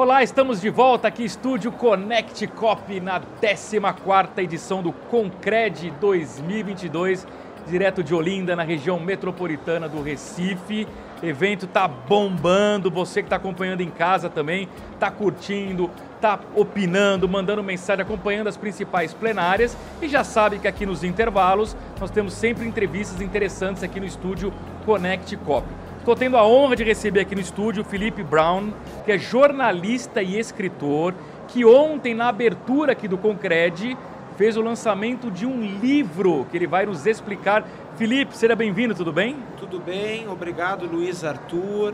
Olá, estamos de volta aqui, estúdio Connect Cop, na 14ª edição do Concred 2022, direto de Olinda, na região metropolitana do Recife. O evento tá bombando, você que está acompanhando em casa também, tá curtindo, tá opinando, mandando mensagem, acompanhando as principais plenárias e já sabe que aqui nos intervalos nós temos sempre entrevistas interessantes aqui no estúdio Connect Cop. Estou tendo a honra de receber aqui no estúdio o Felipe Brown, que é jornalista e escritor, que ontem, na abertura aqui do Concred, fez o lançamento de um livro que ele vai nos explicar. Felipe, seja bem-vindo, tudo bem? Tudo bem, obrigado Luiz Arthur.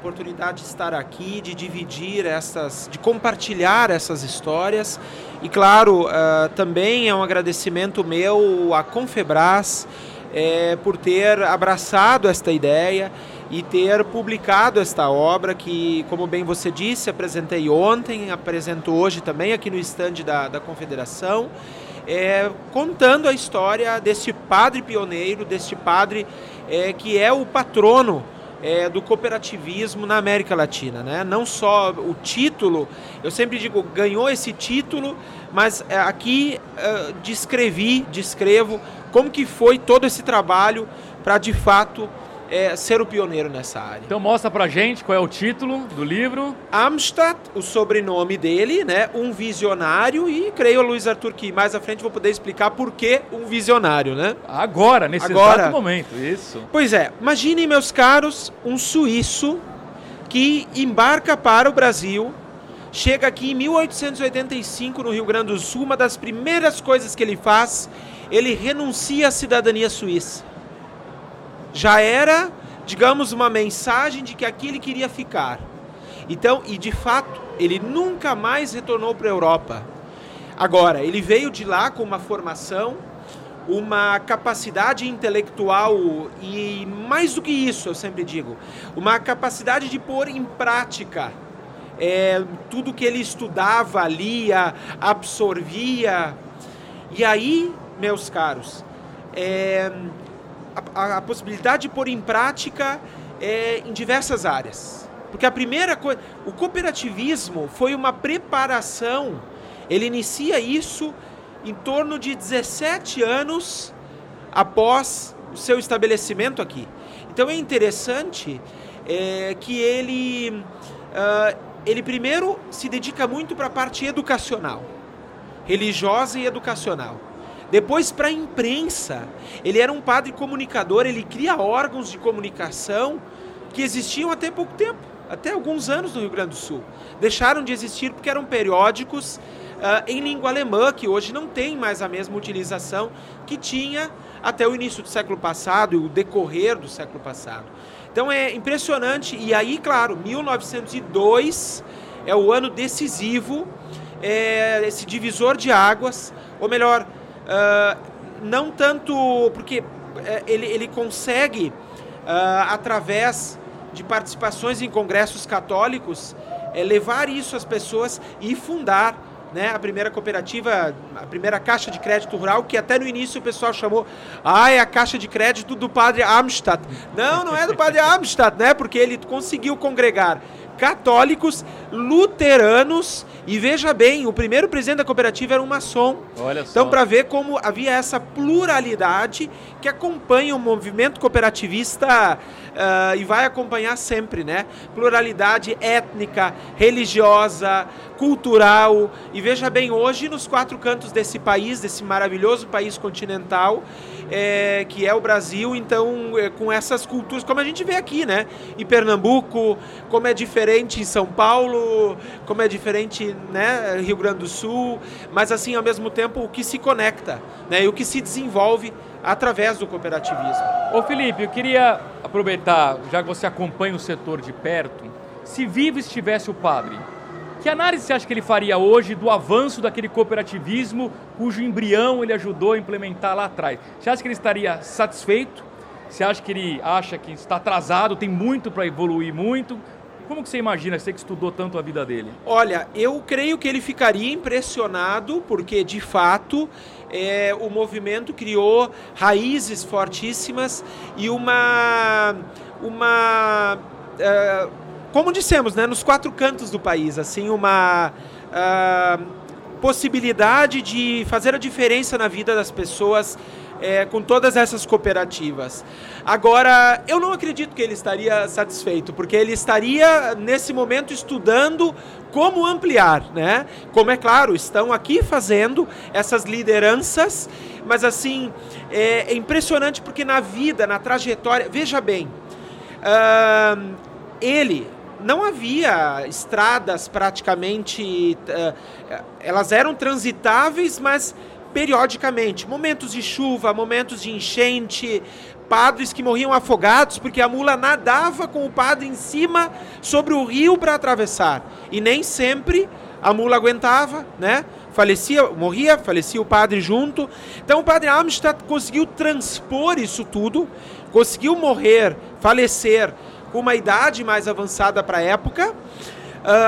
Oportunidade de estar aqui, de dividir essas, de compartilhar essas histórias. E claro, uh, também é um agradecimento meu à Confebras é, por ter abraçado esta ideia e ter publicado esta obra que, como bem você disse, apresentei ontem, apresento hoje também aqui no estande da, da Confederação, é, contando a história deste padre pioneiro, deste padre é, que é o patrono é, do cooperativismo na América Latina. Né? Não só o título, eu sempre digo, ganhou esse título, mas é, aqui é, descrevi, descrevo como que foi todo esse trabalho para de fato é, ser o pioneiro nessa área. Então mostra pra gente qual é o título do livro. Amstadt, o sobrenome dele, né? Um visionário e creio, Luiz Arthur, que mais à frente vou poder explicar por que um visionário, né? Agora, nesse Agora, exato momento, isso. Pois é, imaginem, meus caros, um suíço que embarca para o Brasil, chega aqui em 1885 no Rio Grande do Sul, uma das primeiras coisas que ele faz, ele renuncia à cidadania suíça já era, digamos, uma mensagem de que aqui ele queria ficar. Então, e de fato, ele nunca mais retornou para a Europa. Agora, ele veio de lá com uma formação, uma capacidade intelectual e mais do que isso, eu sempre digo, uma capacidade de pôr em prática é, tudo que ele estudava, lia, absorvia. E aí, meus caros, é, a, a possibilidade de pôr em prática é, em diversas áreas. Porque a primeira coisa, o cooperativismo foi uma preparação, ele inicia isso em torno de 17 anos após o seu estabelecimento aqui. Então é interessante é, que ele, uh, ele primeiro se dedica muito para a parte educacional, religiosa e educacional. Depois, para a imprensa, ele era um padre comunicador, ele cria órgãos de comunicação que existiam até pouco tempo, até alguns anos no Rio Grande do Sul. Deixaram de existir porque eram periódicos uh, em língua alemã, que hoje não tem mais a mesma utilização que tinha até o início do século passado e o decorrer do século passado. Então é impressionante, e aí, claro, 1902 é o ano decisivo, é esse divisor de águas, ou melhor, uh, não tanto porque uh, ele, ele consegue, uh, através de participações em congressos católicos, é, levar isso às pessoas e fundar né, a primeira cooperativa, a primeira caixa de crédito rural, que até no início o pessoal chamou, ah, é a caixa de crédito do padre Amstadt. Não, não é do padre Amstadt, né, porque ele conseguiu congregar católicos, luteranos e veja bem, o primeiro presidente da cooperativa era um maçom. Olha só. Então, para ver como havia essa pluralidade que acompanha o movimento cooperativista uh, e vai acompanhar sempre, né? Pluralidade étnica, religiosa, cultural. E veja bem, hoje nos quatro cantos desse país, desse maravilhoso país continental, é, que é o Brasil, então é, com essas culturas, como a gente vê aqui, né? Em Pernambuco, como é diferente em São Paulo, como é diferente, né? Rio Grande do Sul, mas assim ao mesmo tempo o que se conecta, né? E o que se desenvolve através do cooperativismo. Ô Felipe, eu queria aproveitar, já que você acompanha o setor de perto, se vivo estivesse o padre, que análise você acha que ele faria hoje do avanço daquele cooperativismo cujo embrião ele ajudou a implementar lá atrás? Você acha que ele estaria satisfeito? Você acha que ele acha que está atrasado, tem muito para evoluir muito? Como que você imagina, você que estudou tanto a vida dele? Olha, eu creio que ele ficaria impressionado, porque de fato é, o movimento criou raízes fortíssimas e uma, uma é, como dissemos, né, nos quatro cantos do país, assim, uma uh, possibilidade de fazer a diferença na vida das pessoas é, com todas essas cooperativas. Agora, eu não acredito que ele estaria satisfeito, porque ele estaria nesse momento estudando como ampliar, né? Como é claro, estão aqui fazendo essas lideranças, mas assim é, é impressionante porque na vida, na trajetória, veja bem, uh, ele não havia estradas praticamente, uh, elas eram transitáveis, mas periodicamente. Momentos de chuva, momentos de enchente, padres que morriam afogados porque a mula nadava com o padre em cima sobre o rio para atravessar. E nem sempre a mula aguentava, né? Falecia, morria, falecia o padre junto. Então o padre Amistad conseguiu transpor isso tudo, conseguiu morrer, falecer com uma idade mais avançada para a época. Uh,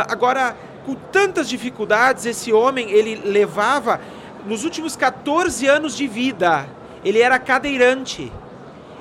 agora, com tantas dificuldades, esse homem ele levava nos últimos 14 anos de vida, ele era cadeirante.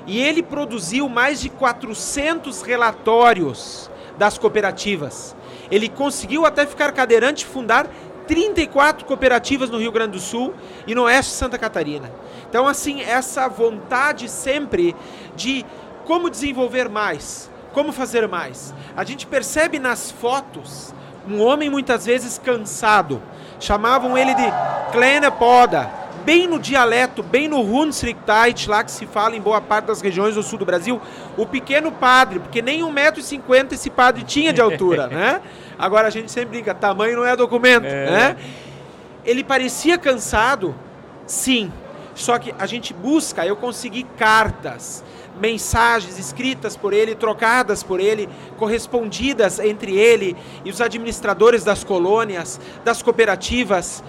E ele produziu mais de 400 relatórios das cooperativas. Ele conseguiu até ficar cadeirante e fundar 34 cooperativas no Rio Grande do Sul e no oeste de Santa Catarina. Então, assim, essa vontade sempre de como desenvolver mais, como fazer mais. A gente percebe nas fotos um homem muitas vezes cansado, Chamavam ele de Kleine Poda, bem no dialeto, bem no Hunsrickeit, lá que se fala em boa parte das regiões do sul do Brasil, o pequeno padre, porque nem 1,50m esse padre tinha de altura, né? Agora a gente sempre brinca, tamanho não é documento, é. né? Ele parecia cansado, sim, só que a gente busca, eu consegui cartas, mensagens escritas por ele, trocadas por ele, correspondidas entre ele e os administradores das colônias, das cooperativas,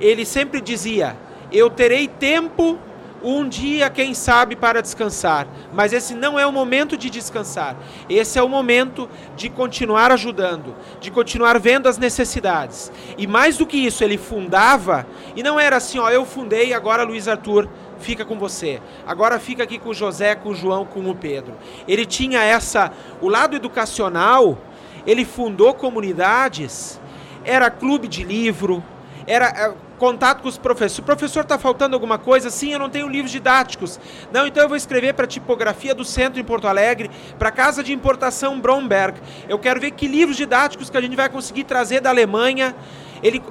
ele sempre dizia: Eu terei tempo um dia, quem sabe, para descansar. Mas esse não é o momento de descansar. Esse é o momento de continuar ajudando, de continuar vendo as necessidades. E mais do que isso, ele fundava, e não era assim, ó, eu fundei, agora Luiz Arthur fica com você. Agora fica aqui com o José, com o João, com o Pedro. Ele tinha essa, o lado educacional, ele fundou comunidades, era clube de livro, era é, contato com os professores. O professor está faltando alguma coisa? Sim, eu não tenho livros didáticos. Não, então eu vou escrever para a tipografia do centro em Porto Alegre, para a casa de importação Bromberg. Eu quero ver que livros didáticos que a gente vai conseguir trazer da Alemanha. Ele,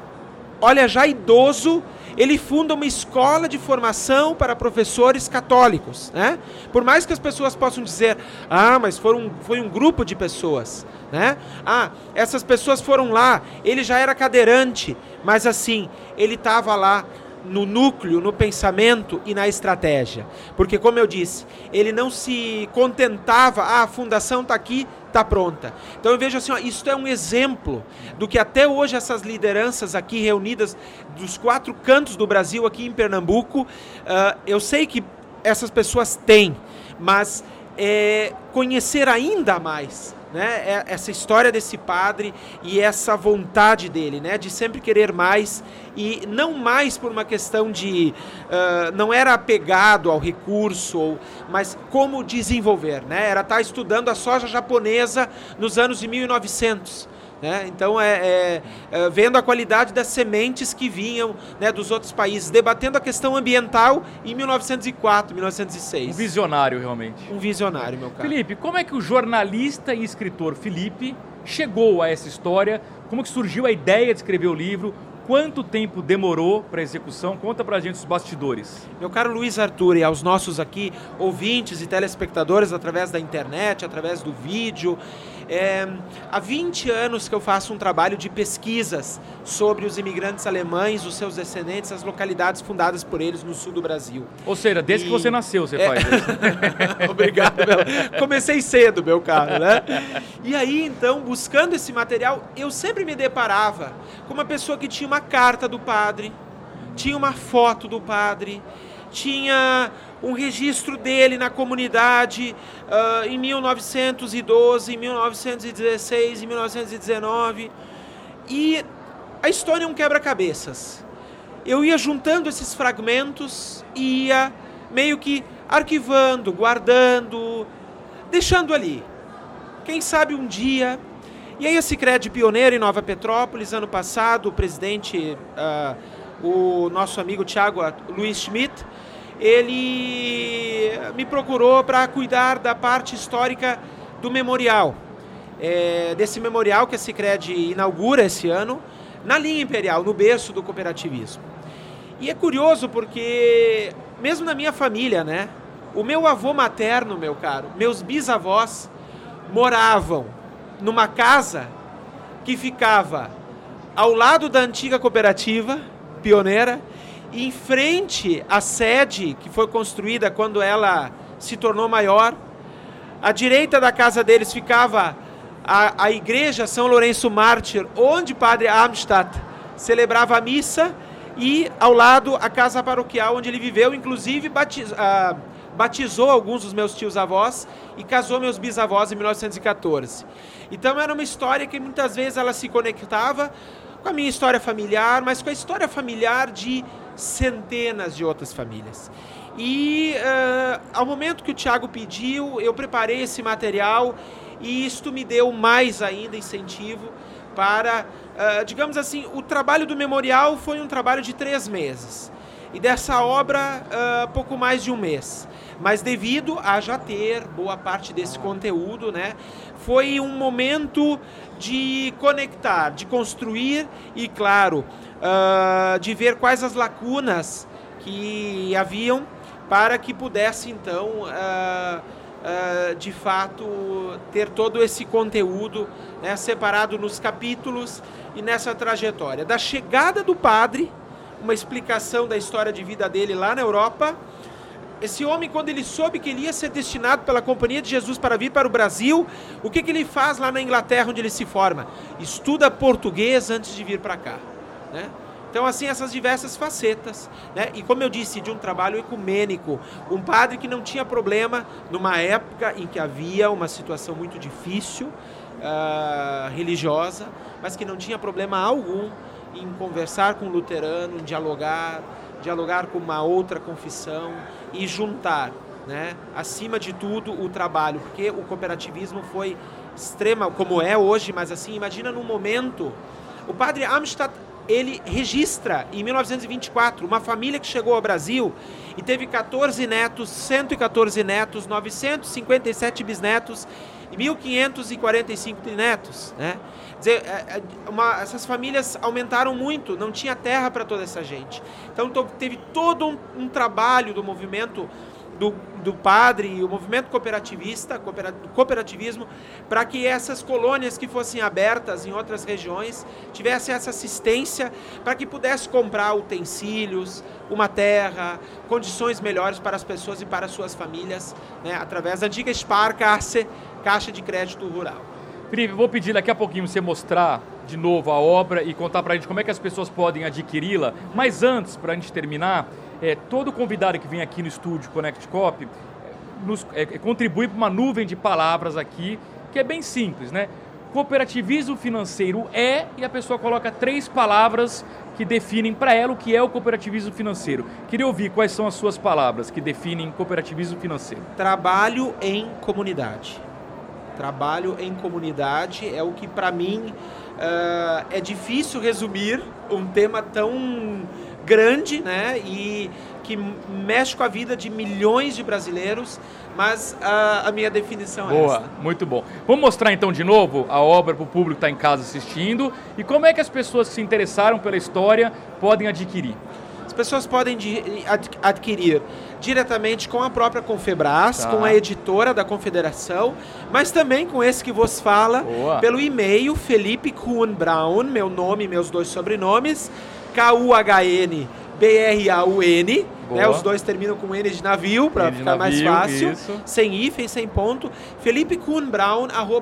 olha, já idoso, ele funda uma escola de formação para professores católicos. Né? Por mais que as pessoas possam dizer, ah, mas foram, foi um grupo de pessoas. Né? Ah, essas pessoas foram lá, ele já era cadeirante, mas assim, ele estava lá no núcleo, no pensamento e na estratégia. Porque, como eu disse, ele não se contentava, ah, a fundação está aqui, está pronta. Então eu vejo assim, ó, isso é um exemplo do que até hoje essas lideranças aqui reunidas dos quatro cantos do Brasil, aqui em Pernambuco, uh, eu sei que essas pessoas têm, mas é, conhecer ainda mais né, é essa história desse padre e essa vontade dele, né, de sempre querer mais e não mais por uma questão de uh, não era apegado ao recurso, ou, mas como desenvolver, né, era estar tá estudando a soja japonesa nos anos de 1900 né? Então, é, é, é, vendo a qualidade das sementes que vinham né, dos outros países, debatendo a questão ambiental em 1904, 1906. Um visionário, realmente. Um visionário, meu caro. Felipe, como é que o jornalista e escritor Felipe chegou a essa história? Como que surgiu a ideia de escrever o livro? Quanto tempo demorou para a execução? Conta para a gente os bastidores. Meu caro Luiz Arthur e aos nossos aqui ouvintes e telespectadores através da internet, através do vídeo, é, há 20 anos que eu faço um trabalho de pesquisas sobre os imigrantes alemães, os seus descendentes, as localidades fundadas por eles no sul do Brasil. Ou seja, desde e... que você nasceu você é... faz isso. Obrigado. Meu... Comecei cedo, meu caro, né? E aí, então, buscando esse material, eu sempre me deparava com uma pessoa que tinha uma carta do padre, tinha uma foto do padre, tinha um registro dele na comunidade uh, em 1912, em 1916, em 1919. E a história é um quebra-cabeças. Eu ia juntando esses fragmentos e ia meio que arquivando, guardando, deixando ali. Quem sabe um dia E aí a Cicred pioneira em Nova Petrópolis, ano passado, o presidente, uh, o nosso amigo Thiago Luiz Schmidt, ele me procurou para cuidar da parte histórica do memorial. É, desse memorial que a Cicred inaugura esse ano, na linha imperial, no berço do cooperativismo. E é curioso porque, mesmo na minha família, né? O meu avô materno, meu caro, meus bisavós moravam numa casa que ficava ao lado da antiga cooperativa pioneira, em frente à sede que foi construída quando ela se tornou maior. À direita da casa deles ficava a, a igreja São Lourenço Mártir, onde Padre Amstadt celebrava a missa, e ao lado a casa paroquial onde ele viveu, inclusive batiz, uh, batizou alguns dos meus tios avós e casou meus bisavós em 1914. Então era uma história que muitas vezes ela se conectava com a minha história familiar, mas com a história familiar de centenas de outras famílias. E uh, ao momento que o Tiago pediu, eu preparei esse material e isto me deu mais ainda incentivo para, uh, digamos assim, o trabalho do memorial foi um trabalho de três meses e dessa obra uh, pouco mais de um mês. Mas devido a já ter boa parte desse conteúdo, né, foi um momento de conectar, de construir e, claro, uh, de ver quais as lacunas que haviam para que pudesse então uh, uh, de fato ter todo esse conteúdo né, separado nos capítulos e nessa trajetória da chegada do padre, uma explicação da história de vida dele lá na Europa esse homem, quando ele soube que ele ia ser destinado pela Companhia de Jesus para vir para o Brasil, o que, que ele faz lá na Inglaterra, onde ele se forma? Estuda português antes de vir para cá. Né? Então, assim, essas diversas facetas. Né? E como eu disse, de um trabalho ecumênico. Um padre que não tinha problema numa época em que havia uma situação muito difícil, uh, religiosa, mas que não tinha problema algum em conversar com o luterano, em dialogar, dialogar com uma outra confissão e juntar, né, acima de tudo, o trabalho, porque o cooperativismo foi extrema, como é hoje, mas assim, imagina num momento, o padre Amstadt, ele registra em 1924 uma família que chegou ao Brasil e teve 14 netos, 114 netos, 957 bisnetos e 1545 netos, né? dizer, é, é, uma, essas famílias aumentaram muito, não tinha terra para toda essa gente. Então teve todo um, um trabalho do movimento do, do padre e o movimento cooperativista, cooperativismo, para que essas colônias que fossem abertas em outras regiões tivessem essa assistência para que pudesse comprar utensílios, uma terra, condições melhores para as pessoas e para suas famílias, né, através da antiga Sparkasse, Caixa de Crédito Rural. Felipe, vou pedir daqui a pouquinho você mostrar de novo a obra e contar para a gente como é que as pessoas podem adquiri-la. Mas antes, para a gente terminar, é, todo convidado que vem aqui no estúdio Connect Cop nos, é, contribui para uma nuvem de palavras aqui, que é bem simples, né? Cooperativismo financeiro é, e a pessoa coloca três palavras que definem para ela o que é o cooperativismo financeiro. Queria ouvir quais são as suas palavras que definem cooperativismo financeiro. Trabalho em comunidade. Trabalho em comunidade é o que, para mim, uh, é difícil resumir um tema tão grande, né? E que mexe com a vida de milhões de brasileiros, mas uh, a minha definição Boa, é essa. muito bom. Vamos mostrar então de novo a obra para o público que está em casa assistindo e como é que as pessoas que se interessaram pela história podem adquirir pessoas podem adquirir diretamente com a própria Confebras, tá. com a editora da Confederação, mas também com esse que vos fala, Boa. pelo e-mail Felipe Kuhn Brown, meu nome e meus dois sobrenomes, K-U-H-N B-R-A-U-N, né, os dois terminam com N de navio, para ficar navio, mais fácil, isso. sem hífen, sem ponto,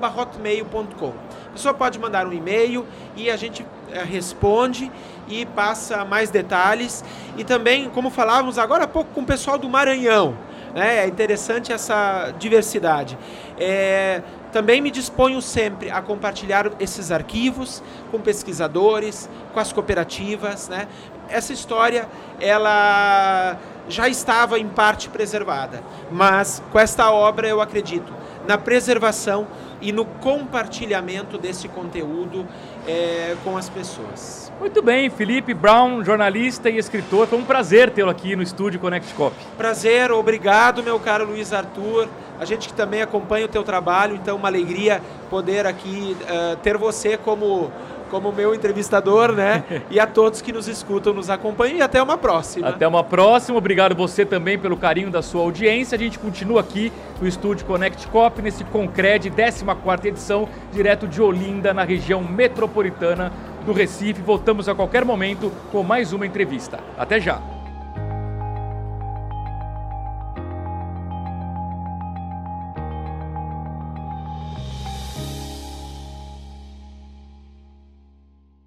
hotmail.com. A pessoa pode mandar um e-mail e a gente é, responde e passa mais detalhes. E também, como falávamos agora há pouco com o pessoal do Maranhão, né, é interessante essa diversidade. É, também me disponho sempre a compartilhar esses arquivos com pesquisadores, com as cooperativas. Né? Essa história, ela já estava em parte preservada, mas com esta obra eu acredito na preservação e no compartilhamento desse conteúdo é, com as pessoas. Muito bem, Felipe Brown, jornalista e escritor. Foi um prazer tê-lo aqui no estúdio Connect Cop. Prazer, obrigado, meu caro Luiz Arthur. A gente que também acompanha o teu trabalho, então uma alegria poder aqui uh, ter você como como meu entrevistador, né? e a todos que nos escutam, nos acompanham e até uma próxima. Até uma próxima. Obrigado você também pelo carinho da sua audiência. A gente continua aqui no estúdio Connect Cop nesse Concred 14ª edição, direto de Olinda, na região metropolitana do Recife. Voltamos a qualquer momento com mais uma entrevista. Até já.